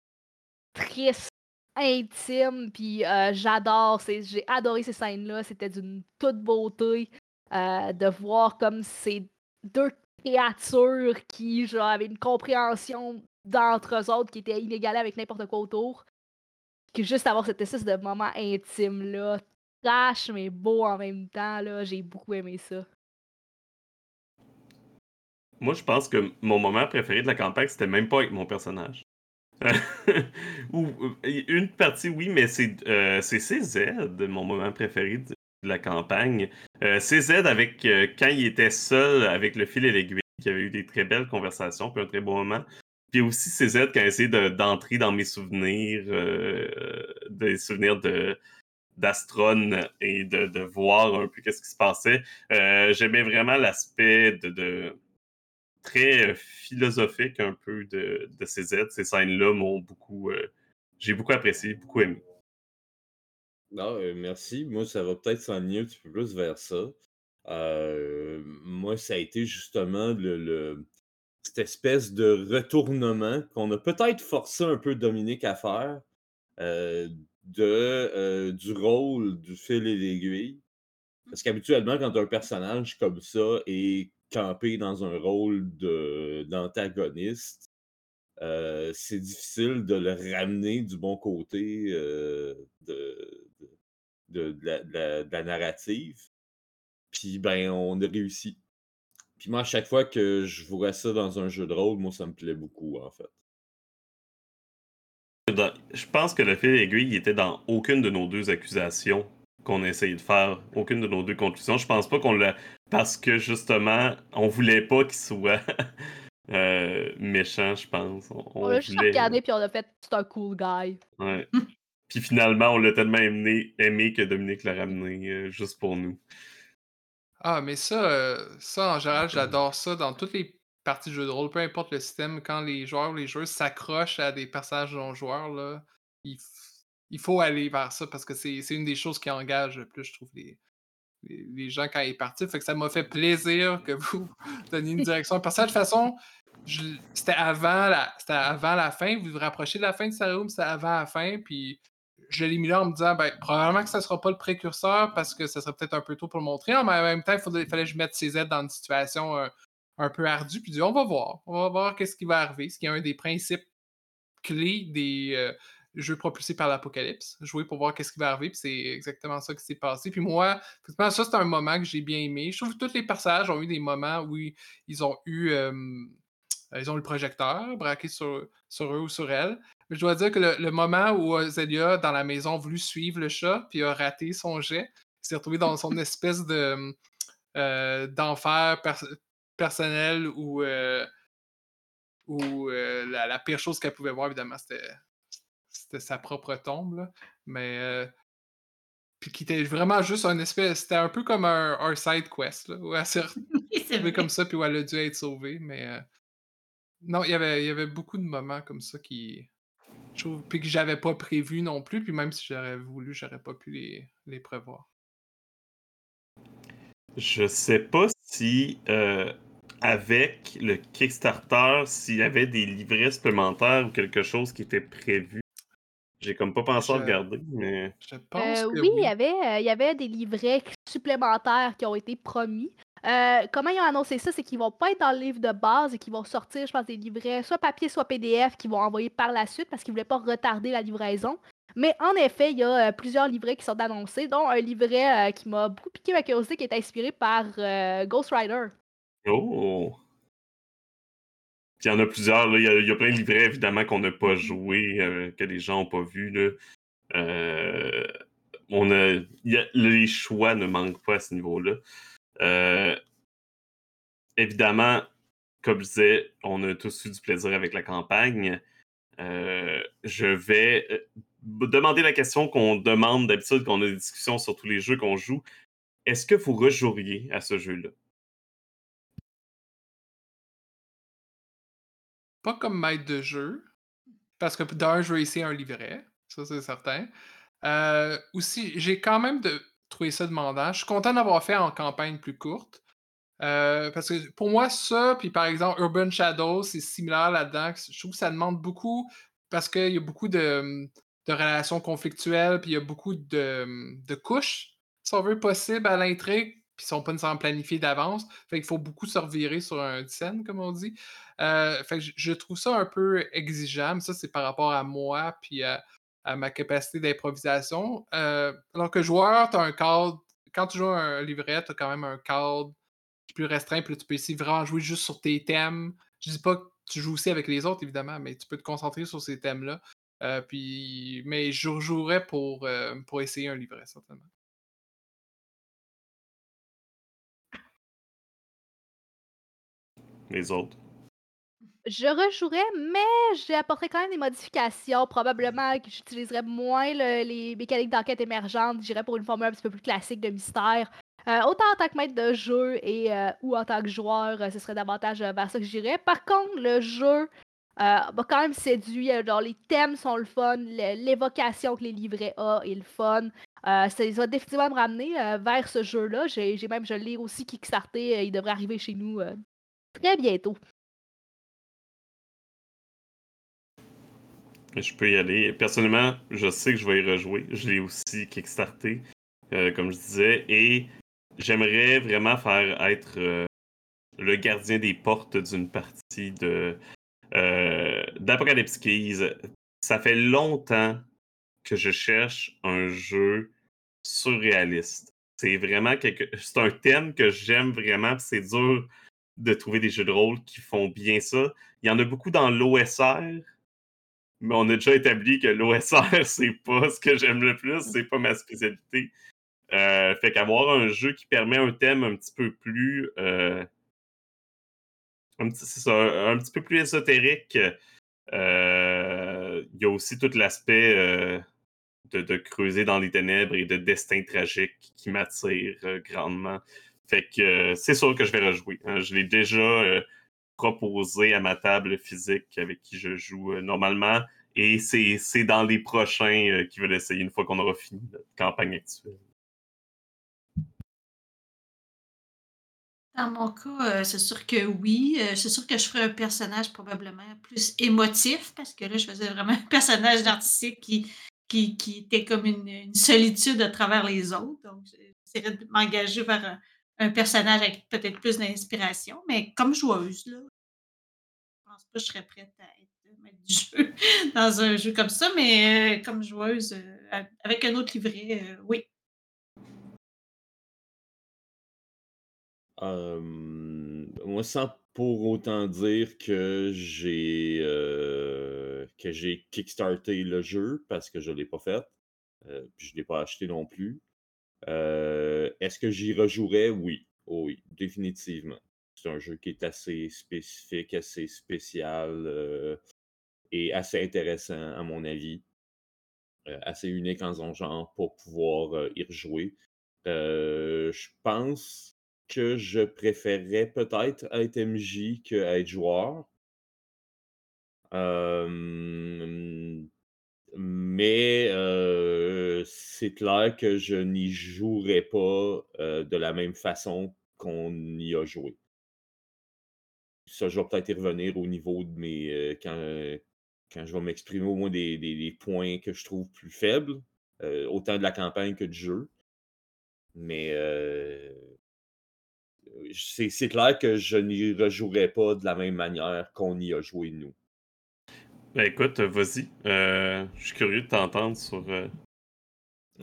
tristes, intime, puis euh, j'adore, j'ai adoré ces scènes-là, c'était d'une toute beauté euh, de voir comme ces deux créatures qui genre, avaient une compréhension d'entre eux autres qui était inégalée avec n'importe quoi autour. Que juste avoir cette espèce de moment intime-là, trash mais beau en même temps, j'ai beaucoup aimé ça. Moi, je pense que mon moment préféré de la campagne, c'était même pas avec mon personnage. (laughs) Euh, une partie, oui, mais c'est euh, CZ, mon moment préféré de, la campagne. Euh, CZ, avec, quand il était seul avec le fil et l'aiguille, qui avait eu des très belles conversations, puis un très bon moment. Puis aussi CZ, quand il essayé d'entrer dans mes souvenirs, des souvenirs de d'Astron et de, de, voir un peu qu'est-ce qui se passait. J'aimais vraiment l'aspect de très euh, philosophique un peu de, de CZ. Ces scènes-là m'ont beaucoup. Euh, j'ai beaucoup apprécié, beaucoup aimé. Non, euh, merci. Moi, ça va peut-être s'enligner un petit peu plus vers ça. moi, ça a été justement le, cette espèce de retournement qu'on a peut-être forcé un peu Dominique à faire de, du rôle du fil et l'aiguille. Parce qu'habituellement, quand un personnage comme ça est dans un rôle d'antagoniste, euh, c'est difficile de le ramener du bon côté euh, de, de, la, narrative. Puis, ben, on a réussi. Puis moi, à chaque fois que je vois ça dans un jeu de rôle, moi, ça me plaît beaucoup, en fait. je pense que le fil aiguille était dans aucune de nos deux accusations qu'on a essayé de faire, aucune de nos deux conclusions. Je pense pas qu'on l'a. Parce que justement, on voulait pas qu'il soit (laughs) euh, méchant, je pense. On, l'a juste regardé puis on a fait c'est un cool guy. Ouais. (laughs) puis finalement, on l'a tellement aimé, aimé que Dominique l'a ramené euh, juste pour nous. Ah, mais ça, euh, ça en général, j'adore ça dans toutes les parties de jeux de rôle, peu importe le système, quand les joueurs ou les joueurs s'accrochent à des personnages non-joueurs, là, ils il faut aller vers ça parce que c'est une des choses qui engage le plus, je trouve, les, les, gens quand ils partent. Fait que ça m'a fait plaisir que vous (laughs) donniez une direction. Parce que de toute façon, c'était avant, la, avant la fin. Vous vous rapprochez de la fin de Sarum, c'était avant la fin. Puis je l'ai mis là en me disant, ben, probablement que ça ne sera pas le précurseur parce que ça serait peut-être un peu tôt pour le montrer. Mais en même temps, il fallait, que je mette ses aides dans une situation euh, un peu ardue. Puis on va voir. On va voir qu'est-ce qui va arriver. Ce qui est un des principes clés des, euh, jeu propulsé par l'apocalypse, jouer pour voir qu'est-ce qui va arriver, puis c'est exactement ça qui s'est passé. Puis moi, ça c'est un moment que j'ai bien aimé. Je trouve que tous les personnages ont eu des moments où ils ont eu ils ont le projecteur braqué sur, sur eux ou sur elles. Mais je dois dire que le, moment où Zelia, dans la maison, a voulu suivre le chat, puis a raté son jet, s'est retrouvé dans son (laughs) espèce de euh, d'enfer personnel où euh, la, la pire chose qu'elle pouvait voir, évidemment, c'était c'était sa propre tombe. Là. Mais. euh, puis qui était vraiment juste un espèce. C'était un peu comme un, un side quest, là, où elle s'est (laughs) retrouvée comme ça, puis où elle a dû être sauvée. Mais. euh, non, il y avait, il y avait beaucoup de moments comme ça qui. Je trouve. Puis que j'avais pas prévu non plus. Puis même si j'aurais voulu, j'aurais pas pu les, les prévoir. Je sais pas si euh, avec le Kickstarter, s'il y avait des livrets supplémentaires ou quelque chose qui était prévu. J'ai comme pas pensé à regarder, mais Je pense Euh, que oui, oui. il y avait, euh, il y avait des livrets supplémentaires qui ont été promis. Euh, comment ils ont annoncé ça? C'est qu'ils vont pas être dans le livre de base et qu'ils vont sortir, je pense, des livrets soit papier, soit PDF qu'ils vont envoyer par la suite parce qu'ils voulaient pas retarder la livraison. Mais en effet, il y a euh, plusieurs livrets qui sont annoncés, dont un livret euh, qui m'a beaucoup piqué ma curiosité qui est inspiré par euh, Ghost Rider. Oh! Il y en a plusieurs. Il y a, plein de livrets, évidemment, qu'on n'a pas joué, euh, que les gens n'ont pas vu. Euh, on a, les choix ne manquent pas à ce niveau-là. Euh, évidemment, comme je disais, on a tous eu du plaisir avec la campagne. Je vais demander la question qu'on demande d'habitude quand on a des discussions sur tous les jeux qu'on joue. Est-ce que vous rejoueriez à ce jeu-là? Pas comme maître de jeu. Parce que d'un, je veux essayer un livret. Ça, c'est certain. Euh, aussi, j'ai quand même de, trouvé ça demandant. Je suis content d'avoir fait en campagne plus courte. Euh, parce que pour moi, ça, puis par exemple, Urban Shadows, c'est similaire là-dedans. Je trouve que ça demande beaucoup parce qu'il y a beaucoup de, de relations conflictuelles, puis il y a beaucoup de, de couches, si on veut, possibles à l'intrigue, puis ils sont pas nécessairement planifiées d'avance. Fait qu'il faut beaucoup se revirer sur un scène, comme on dit. Euh, fait que je, trouve ça un peu exigeant, mais ça, c'est par rapport à moi, puis à, ma capacité d'improvisation. Euh, alors que joueur, tu as un cadre. Quand tu joues un livret, tu as quand même un cadre plus restreint, puis tu peux essayer vraiment jouer juste sur tes thèmes. Je dis pas que tu joues aussi avec les autres, évidemment, mais tu peux te concentrer sur ces thèmes-là. Euh, puis, mais je rejouerais pour, pour essayer un livret, certainement. Les autres? Je rejouerais, mais j'apporterais quand même des modifications. Probablement que j'utiliserais moins le- les mécaniques d'enquête émergentes. J'irais pour une formule un petit peu plus classique de mystère. Euh, autant en tant que maître de jeu et euh, ou en tant que joueur, euh, ce serait davantage vers ça que j'irais. Par contre, le jeu m'a quand même séduit. les thèmes sont le fun, l'évocation que les livrets ont est le fun. Ça va définitivement me ramener vers ce jeu-là. J'ai même, je l'ai aussi kickstarté. il devrait arriver chez nous très bientôt. Je peux y aller. Personnellement, je sais que je vais y rejouer. Je l'ai aussi kickstarté, euh, comme je disais, et j'aimerais vraiment faire être euh, le gardien des portes d'une partie de euh, d'Apocalypse Keys. Ça fait longtemps que je cherche un jeu surréaliste. C'est vraiment quelque... C'est un thème que j'aime vraiment, c'est dur de trouver des jeux de rôle qui font bien ça. Il y en a beaucoup dans l'OSR, mais on a déjà établi que l'OSR, (laughs) c'est pas ce que j'aime le plus, c'est pas ma spécialité. Euh, fait qu'avoir un jeu qui permet un thème un petit peu plus. euh, un, petit, c'est ça, un, un petit peu plus ésotérique. euh, Il y a aussi tout l'aspect euh, de, de creuser dans les ténèbres et de destin tragique qui m'attire grandement. Fait que euh, c'est sûr que je vais rejouer. hein. Je l'ai déjà euh, proposé à ma table physique avec qui je joue euh, normalement. Et c'est dans les prochains euh, qui veulent essayer une fois qu'on aura fini notre campagne actuelle. Dans mon cas, euh, c'est sûr que oui. Euh, c'est sûr que je ferais un personnage probablement plus émotif parce que là, je faisais vraiment (laughs) un personnage narcissique qui, qui, qui était comme une, une solitude à travers les autres. Donc, j'essaierais de m'engager vers un, un personnage avec peut-être plus d'inspiration. Mais comme joueuse, là, je pense pas que je serais prête à être maître du (laughs) jeu dans un jeu comme ça. Mais euh, comme joueuse, euh, avec un autre livret, euh, oui. Euh, moi, sans pour autant dire que j'ai euh, que j'ai kickstarté le jeu parce que je ne l'ai pas fait, euh, puis je ne l'ai pas acheté non plus. Euh, Est-ce que j'y rejouerais? Oui. Oh oui, définitivement. c'est un jeu qui est assez spécifique, assez spécial et assez intéressant, à mon avis. assez unique en son genre pour pouvoir y rejouer. je pense que je préférerais peut-être être MJ être joueur. Mais c'est clair que je n'y jouerai pas de la même façon qu'on y a joué. Ça, je vais peut-être y revenir au niveau de mes. quand, quand je vais m'exprimer au moins des, points que je trouve plus faibles, autant de la campagne que du jeu. Mais c'est clair que je n'y rejouerai pas de la même manière qu'on y a joué nous. Ben écoute, vas-y. je suis curieux de t'entendre sur,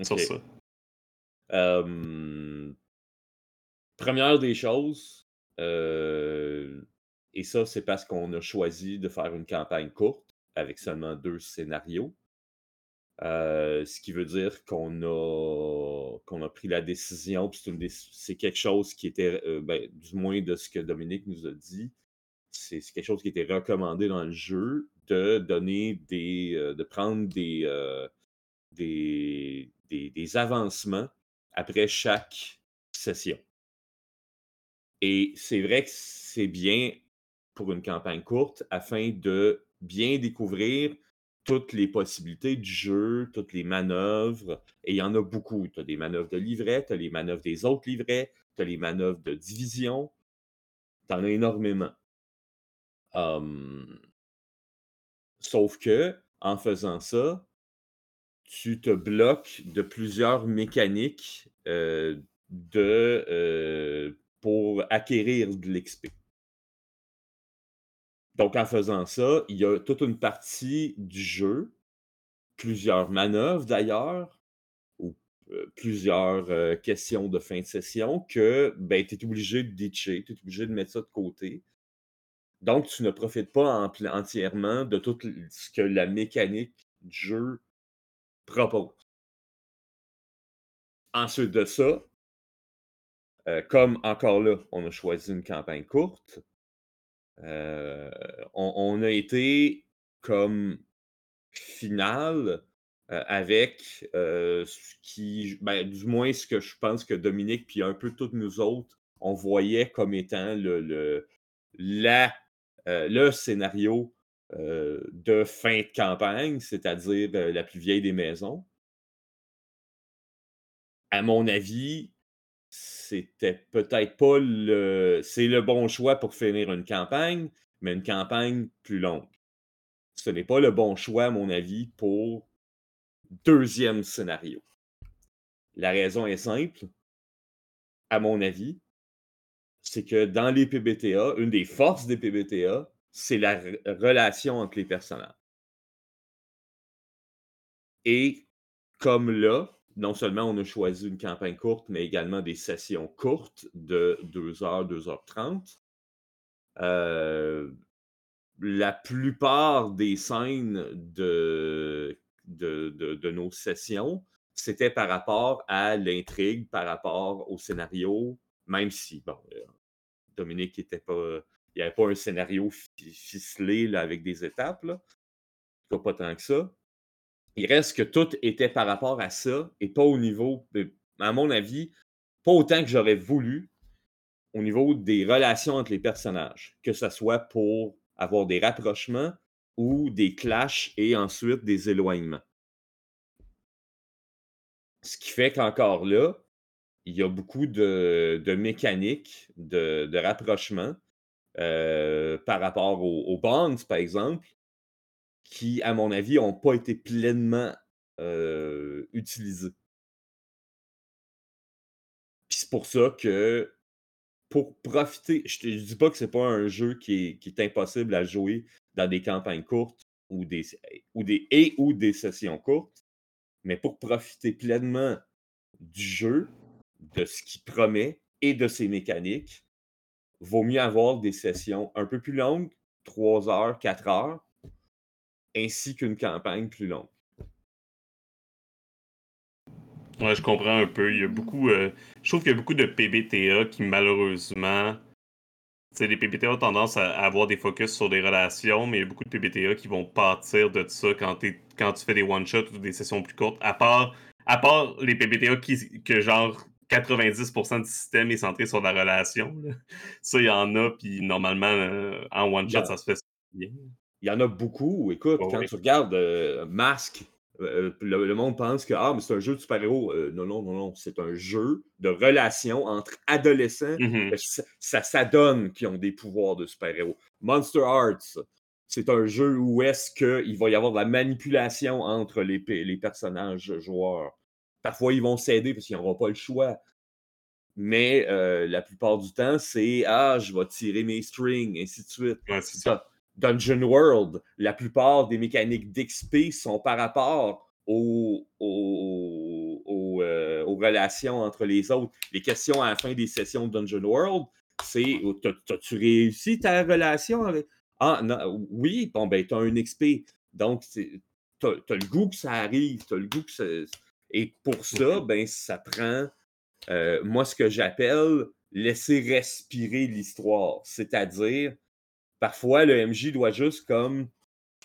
sur ça. première des choses, et ça, c'est parce qu'on a choisi de faire une campagne courte avec seulement deux scénarios. Euh, ce qui veut dire qu'on a, qu'on a pris la décision, c'est quelque chose qui était, euh, ben, du moins de ce que Dominique nous a dit, c'est quelque chose qui était recommandé dans le jeu de donner des, euh, de prendre des, des, des, avancements après chaque session. Et c'est vrai que c'est bien pour une campagne courte afin de bien découvrir toutes les possibilités du jeu, toutes les manœuvres, et il y en a beaucoup. Tu as des manœuvres de livret, tu as les manœuvres des autres livrets, tu as les manœuvres de division, tu en as énormément. Sauf que, en faisant ça, tu te bloques de plusieurs mécaniques de, pour acquérir de l'XP. Donc, en faisant ça, il y a toute une partie du jeu, plusieurs manœuvres d'ailleurs, ou plusieurs questions de fin de session que ben, tu es obligé de ditcher, tu es obligé de mettre ça de côté. Donc, tu ne profites pas entièrement de tout ce que la mécanique du jeu propose. Ensuite de ça, comme encore là, on a choisi une campagne courte, euh, on, a été comme final euh, avec euh, ce qui, ben, du moins ce que je pense que Dominique puis un peu toutes nous autres, on voyait comme étant le, le, la, le scénario de fin de campagne, c'est-à-dire la plus vieille des maisons. À mon avis, c'était peut-être pas le bon choix pour finir une campagne, mais une campagne plus longue. Ce n'est pas le bon choix, à mon avis, pour deuxième scénario. La raison est simple, à mon avis, c'est que dans les PBTA, une des forces des PBTA, c'est la relation entre les personnages. Et comme là, non seulement on a choisi une campagne courte, mais également des sessions courtes de 2h, 2h30. Euh, la plupart des scènes de, de, nos sessions, c'était par rapport à l'intrigue, par rapport au scénario, même si, bon, euh, Dominique n'était pas. Il n'y avait pas un scénario ficelé là, avec des étapes, là. Pas tant que ça il reste que tout était par rapport à ça et pas au niveau, à mon avis, pas autant que j'aurais voulu au niveau des relations entre les personnages, que ce soit pour avoir des rapprochements ou des clashs et ensuite des éloignements. Ce qui fait qu'encore là, il y a beaucoup de, mécaniques de, rapprochement euh, par rapport aux bonds, par exemple, qui, à mon avis, n'ont pas été pleinement utilisés. c'est pour ça que pour profiter, je ne dis pas que c'est pas un jeu qui est, impossible à jouer dans des campagnes courtes ou des, ou des, et ou des sessions courtes, mais pour profiter pleinement du jeu, de ce qu'il promet et de ses mécaniques, vaut mieux avoir des sessions un peu plus longues, 3 heures, 4 heures, ainsi qu'une campagne plus longue. Ouais, je comprends un peu. Il y a beaucoup. Euh, je trouve qu'il y a beaucoup de PBTA qui malheureusement sais, les PBTA ont tendance à, avoir des focus sur des relations, mais il y a beaucoup de PBTA qui vont partir de ça quand, quand tu fais des one-shots ou des sessions plus courtes. À part, à part les PBTA qui, que genre 90% du système est centré sur la relation. là. Ça, il y en a, puis normalement, euh, en one-shot, Yeah. ça se fait bien. Il y en a beaucoup. Écoute, Ouais, quand ouais. tu regardes euh, Masque, euh, le, le monde pense que ah, mais c'est un jeu de super-héros. Euh, non, non, non, non. C'est un jeu de relation entre adolescents. Mhm. que Ça, ça s'adonne qui ont des pouvoirs de super-héros. Monster Hearts, c'est un jeu où est-ce qu'il va y avoir de la manipulation entre les personnages joueurs. Parfois, ils vont s'aider parce qu'ils n'auront pas le choix. Mais euh, la plupart du temps, c'est Ah, je vais tirer mes strings, ainsi de suite. Ouais, ça. Dun- Dungeon World, la plupart des mécaniques d'XP sont par rapport aux, aux- aux, euh, aux relations entre les autres. Les questions à la fin des sessions de Dungeon World, c'est oh, T'as- T'as-tu réussi ta relation avec. Ah, non, oui, bon, ben, t'as un XP. Donc, t'as t'as le goût que ça arrive, t'as le goût que ça. Et pour ça, ben, ça prend, euh, moi, ce que j'appelle laisser respirer l'histoire. C'est-à-dire, parfois, le MJ doit juste comme,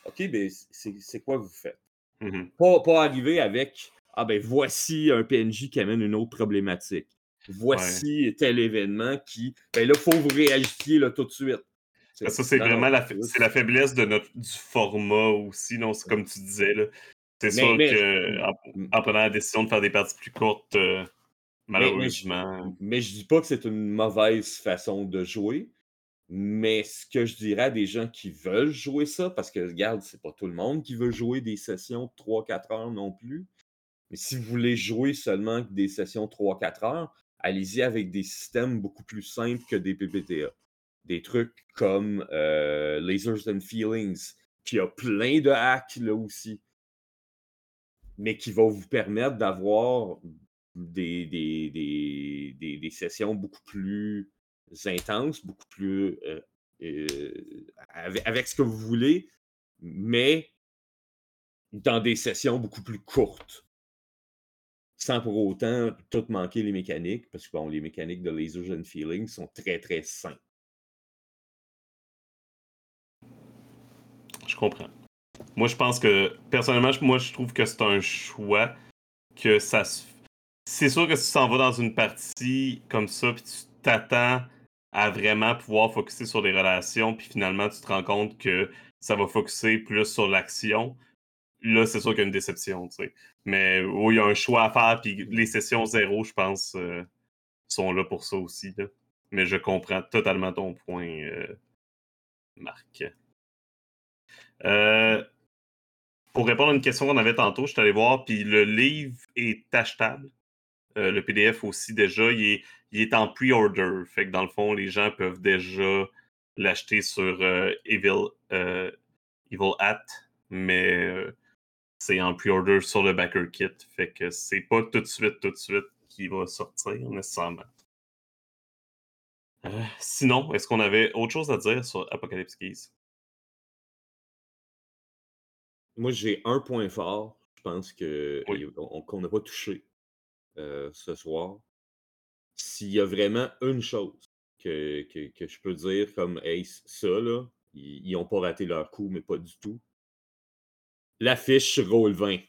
OK, ben, c'est quoi vous faites? Mhm. Pas, pas arriver avec, ah ben, voici un PNJ qui amène une autre problématique. Voici tel événement qui, ben là, il faut vous réagissiez là, tout de suite. Ça, c'est vraiment la, la faiblesse de notre, du format aussi, non? C'est comme tu disais, là. C'est Mais- sûr mais- que en, en prenant la décision de faire des parties plus courtes, euh, malheureusement. Mais je dis pas que c'est une mauvaise façon de jouer. Mais ce que je dirais à des gens qui veulent jouer ça, parce que regarde, c'est pas tout le monde qui veut jouer des sessions de 3-4 heures non plus. Mais si vous voulez jouer seulement des sessions de 3-4 heures, allez-y avec des systèmes beaucoup plus simples que des PPTA. Des trucs comme euh, Lasers and Feelings, qui a plein de hacks là aussi, mais qui va vous permettre d'avoir des, des, des, des, sessions beaucoup plus intenses, beaucoup plus euh, euh, avec, avec ce que vous voulez, mais dans des sessions beaucoup plus courtes. Sans pour autant tout manquer les mécaniques, parce que bon, les mécaniques de Lasers and Feelings sont très très simples. Je comprends. Moi, je pense que, personnellement, moi, je trouve que c'est un choix que ça se. C'est sûr que si tu s'en vas dans une partie comme ça, puis tu t'attends à vraiment pouvoir focuser sur les relations, puis finalement, tu te rends compte que ça va focuser plus sur l'action, là, c'est sûr qu'il y a une déception, tu sais. Mais oui, il y a un choix à faire, puis les sessions zéro, je pense, euh, sont là pour ça aussi. Mais je comprends totalement ton point, euh, Marc. Euh, pour répondre à une question qu'on avait tantôt, je suis allé voir, puis le livre est achetable. Euh, le PDF aussi, déjà, il est, en pre-order. Fait que dans le fond, les gens peuvent déjà l'acheter sur euh, Evil, Evil mais c'est en pre-order sur le Backer Kit. Fait que c'est pas tout de suite, tout de suite qu'il va sortir nécessairement. Sinon, est-ce qu'on avait autre chose à dire sur Apocalypse Keys? Moi, j'ai un point fort, je pense que Oui. et on- qu'on n'a pas touché euh, ce soir. S'il y a vraiment une chose que, que, que je peux dire comme Hey, ça, là, ils n'ont pas raté leur coup, mais pas du tout. L'affiche Roll (laughs) 20.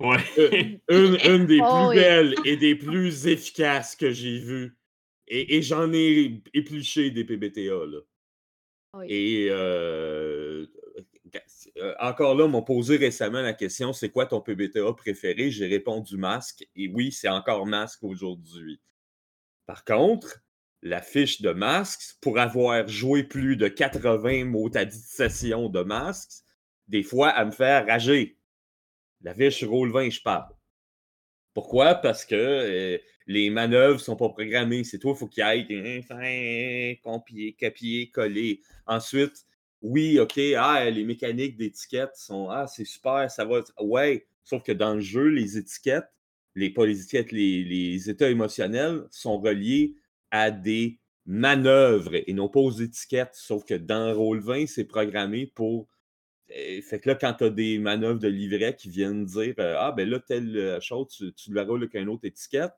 ouais. (laughs) Une, une- une des Oh plus oui. belles et des (laughs) plus efficaces que j'ai vues. Et, et j'en ai épluché des PBTA, là. Oui. Et euh, euh, encore là, on m'a posé récemment la question c'est quoi ton PBTA préféré? J'ai répondu masque. Et oui, c'est encore masque aujourd'hui. Par contre, la fiche de masques, pour avoir joué plus de 80 mots à dit sessions de masques, des fois, elle me fait rager. La fiche roule 20, je parle. Pourquoi? Parce que euh, les manœuvres sont pas programmées. C'est toi, il faut qu'il aille hein, copier, copier, coller. Ensuite, oui, OK, ah, les mécaniques d'étiquettes sont Ah, c'est super, ça va. Ouais, sauf que dans le jeu, les étiquettes, les, pas les étiquettes, les, les états émotionnels sont reliés à des manœuvres et non pas aux étiquettes. Sauf que dans Roll20, c'est programmé pour. euh, Fait que là, quand tu as des manœuvres de livret qui viennent dire euh, Ah, ben là, telle euh, chose, tu, tu la roules avec une autre étiquette,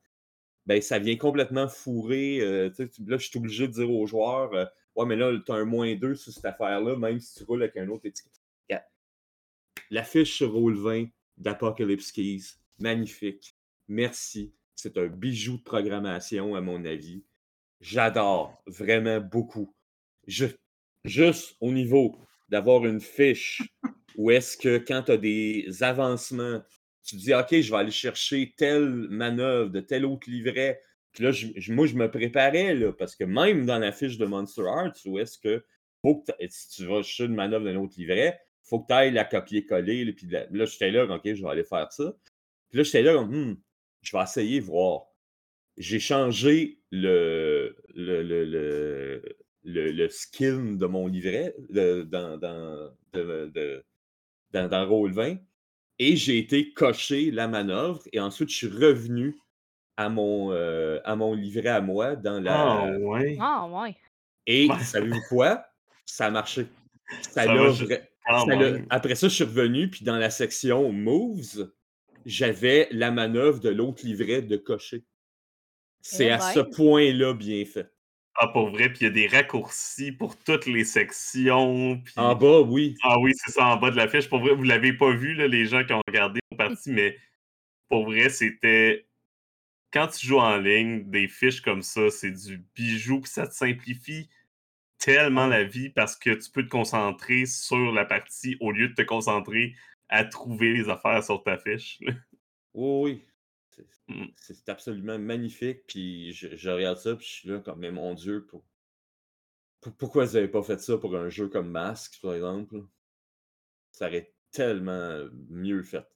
ben, ça vient complètement fourrer. euh, là, je suis obligé de dire aux joueurs euh, Ouais, mais là, tu as un moins 2 sur cette affaire-là, même si tu roules avec un autre étiquette. Regarde. La fiche sur Roll 20 d'Apocalypse Keys, magnifique. Merci. C'est un bijou de programmation, à mon avis. J'adore vraiment beaucoup. Je- juste au niveau d'avoir une fiche où est-ce que quand tu as des avancements, tu dis OK, je vais aller chercher telle manœuvre de tel autre livret. Puis là, je- moi, je me préparais, là, parce que même dans la fiche de Monster Arts, où est-ce que, faut que si tu vas chercher une manœuvre d'un autre livret, faut que tu ailles la copier-coller. Puis là, j'étais là, OK, je vais aller faire ça. Puis là, j'étais là, Hmm, je vais essayer voir. J'ai changé le, le, le, le, skin de mon livret dans, dans, dans, dans Roll20 et j'ai été cocher la manœuvre et ensuite je suis revenu à mon, euh, à mon livret à moi dans la. Ah, ouais. Ah, ouais. Et Ouais. (laughs) savez-vous quoi? Ça a marché. Ça Ça ça l'a- même. Après ça, je suis revenu, puis dans la section Moves, j'avais la manœuvre de l'autre livret de cocher. C'est Eh à ce ben. point-là bien fait. Ah, pour vrai, puis il y a des raccourcis pour toutes les sections. puis- En bas, oui. Ah oui, c'est ça, en bas de la fiche. Pour vrai, vous l'avez pas vu, là, les gens qui ont regardé nos parties, mais pour vrai, c'était. Quand tu joues en ligne, des fiches comme ça, c'est du bijou, puis ça te simplifie tellement la vie parce que tu peux te concentrer sur la partie au lieu de te concentrer à trouver les affaires sur ta fiche. Oui, oui. C'est- Mm. C'est absolument magnifique. Puis je, je regarde ça, puis je suis là comme, mais mon Dieu, pour- pour- pourquoi vous n'avez pas fait ça pour un jeu comme Mask, par exemple? Ça aurait tellement mieux fait.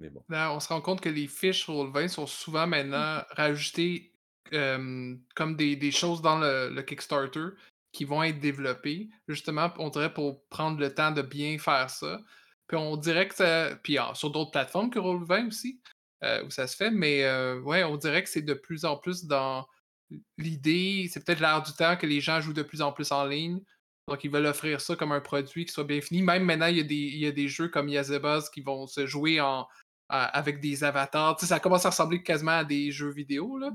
Mais bon. Là, on se rend compte que les fiches Roll20 sont souvent maintenant (laughs) rajoutées euh, comme des, des choses dans le, le Kickstarter qui vont être développées, justement, on dirait pour prendre le temps de bien faire ça. Puis on dirait que ça. Puis ah, sur d'autres plateformes que Roll20 aussi, où ça se fait, mais euh, ouais, on dirait que c'est de plus en plus dans l'idée, c'est peut-être l'air du temps que les gens jouent de plus en plus en ligne. Donc, ils veulent offrir ça comme un produit qui soit bien fini. Même maintenant, il y a des, il y a des jeux comme Yazebuzz qui vont se jouer en, à- avec des avatars. Tu sais, ça commence à ressembler quasiment à des jeux vidéo là,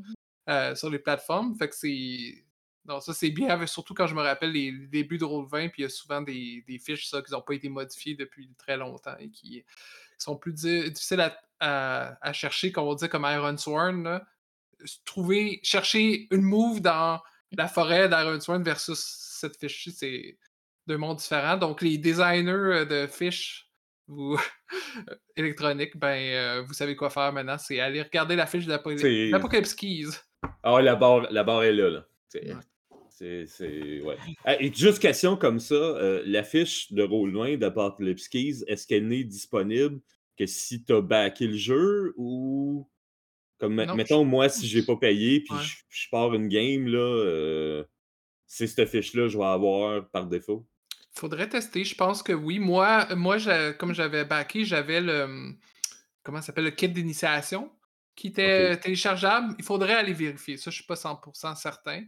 euh, sur les plateformes. Fait que c'est. Non, ça c'est bien, surtout quand je me rappelle les, les débuts de Roll20, puis il y a souvent des, des fiches ça, qui n'ont pas été modifiées depuis très longtemps et qui sont plus di- difficiles à, à- à chercher, qu'on va dire comme Iron Sworn. là. Trouver, chercher une move dans la forêt d'Iron Sworn versus cette fiche-ci, c'est deux mondes différents. Donc les designers euh, de fiches vous (laughs) électroniques, ben euh, vous savez quoi faire maintenant, c'est aller regarder la fiche d'Apocalypse Keys. Ah, la barre, la barre est là. là. C'est, Ouais. C'est, c'est- ouais. Et juste question comme ça, euh, la fiche de Roll20 d'Apocalypse Keys, est-ce qu'elle n'est disponible que si tu as backé le jeu ou. Comme, Non, mettons, moi, si j'ai pas payé puis Ouais. je, je pars une game, là, euh, c'est cette fiche-là je vais avoir par défaut? Faudrait tester, je pense que oui. Moi, moi j'a- comme j'avais backé, j'avais le. hum, Comment ça s'appelle Le kit d'initiation qui était téléchargeable. Il faudrait aller vérifier. Ça, je suis pas 100% certain.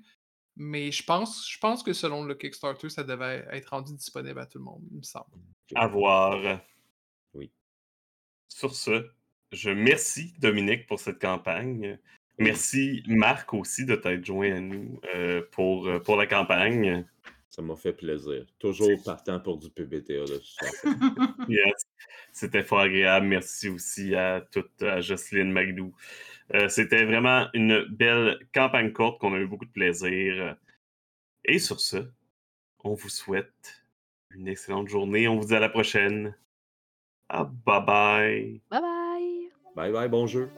Mais je pense, je pense que selon le Kickstarter, ça devait être rendu disponible à tout le monde, il me semble. À voir. Oui. Sur ce, je remercie Dominique pour cette campagne. Merci Marc aussi de t'être joint à nous euh, pour, euh, pour la campagne. Ça m'a fait plaisir. Toujours partant pour du PBTA. (laughs) Yes. C'était fort agréable. Merci aussi à toute à Jocelyne Magdou. Euh, C'était vraiment une belle campagne courte qu'on a eu beaucoup de plaisir. Et sur ce, on vous souhaite une excellente journée. On vous dit à la prochaine. Ah, bye bye. Bye bye! bye bye, bon jeu.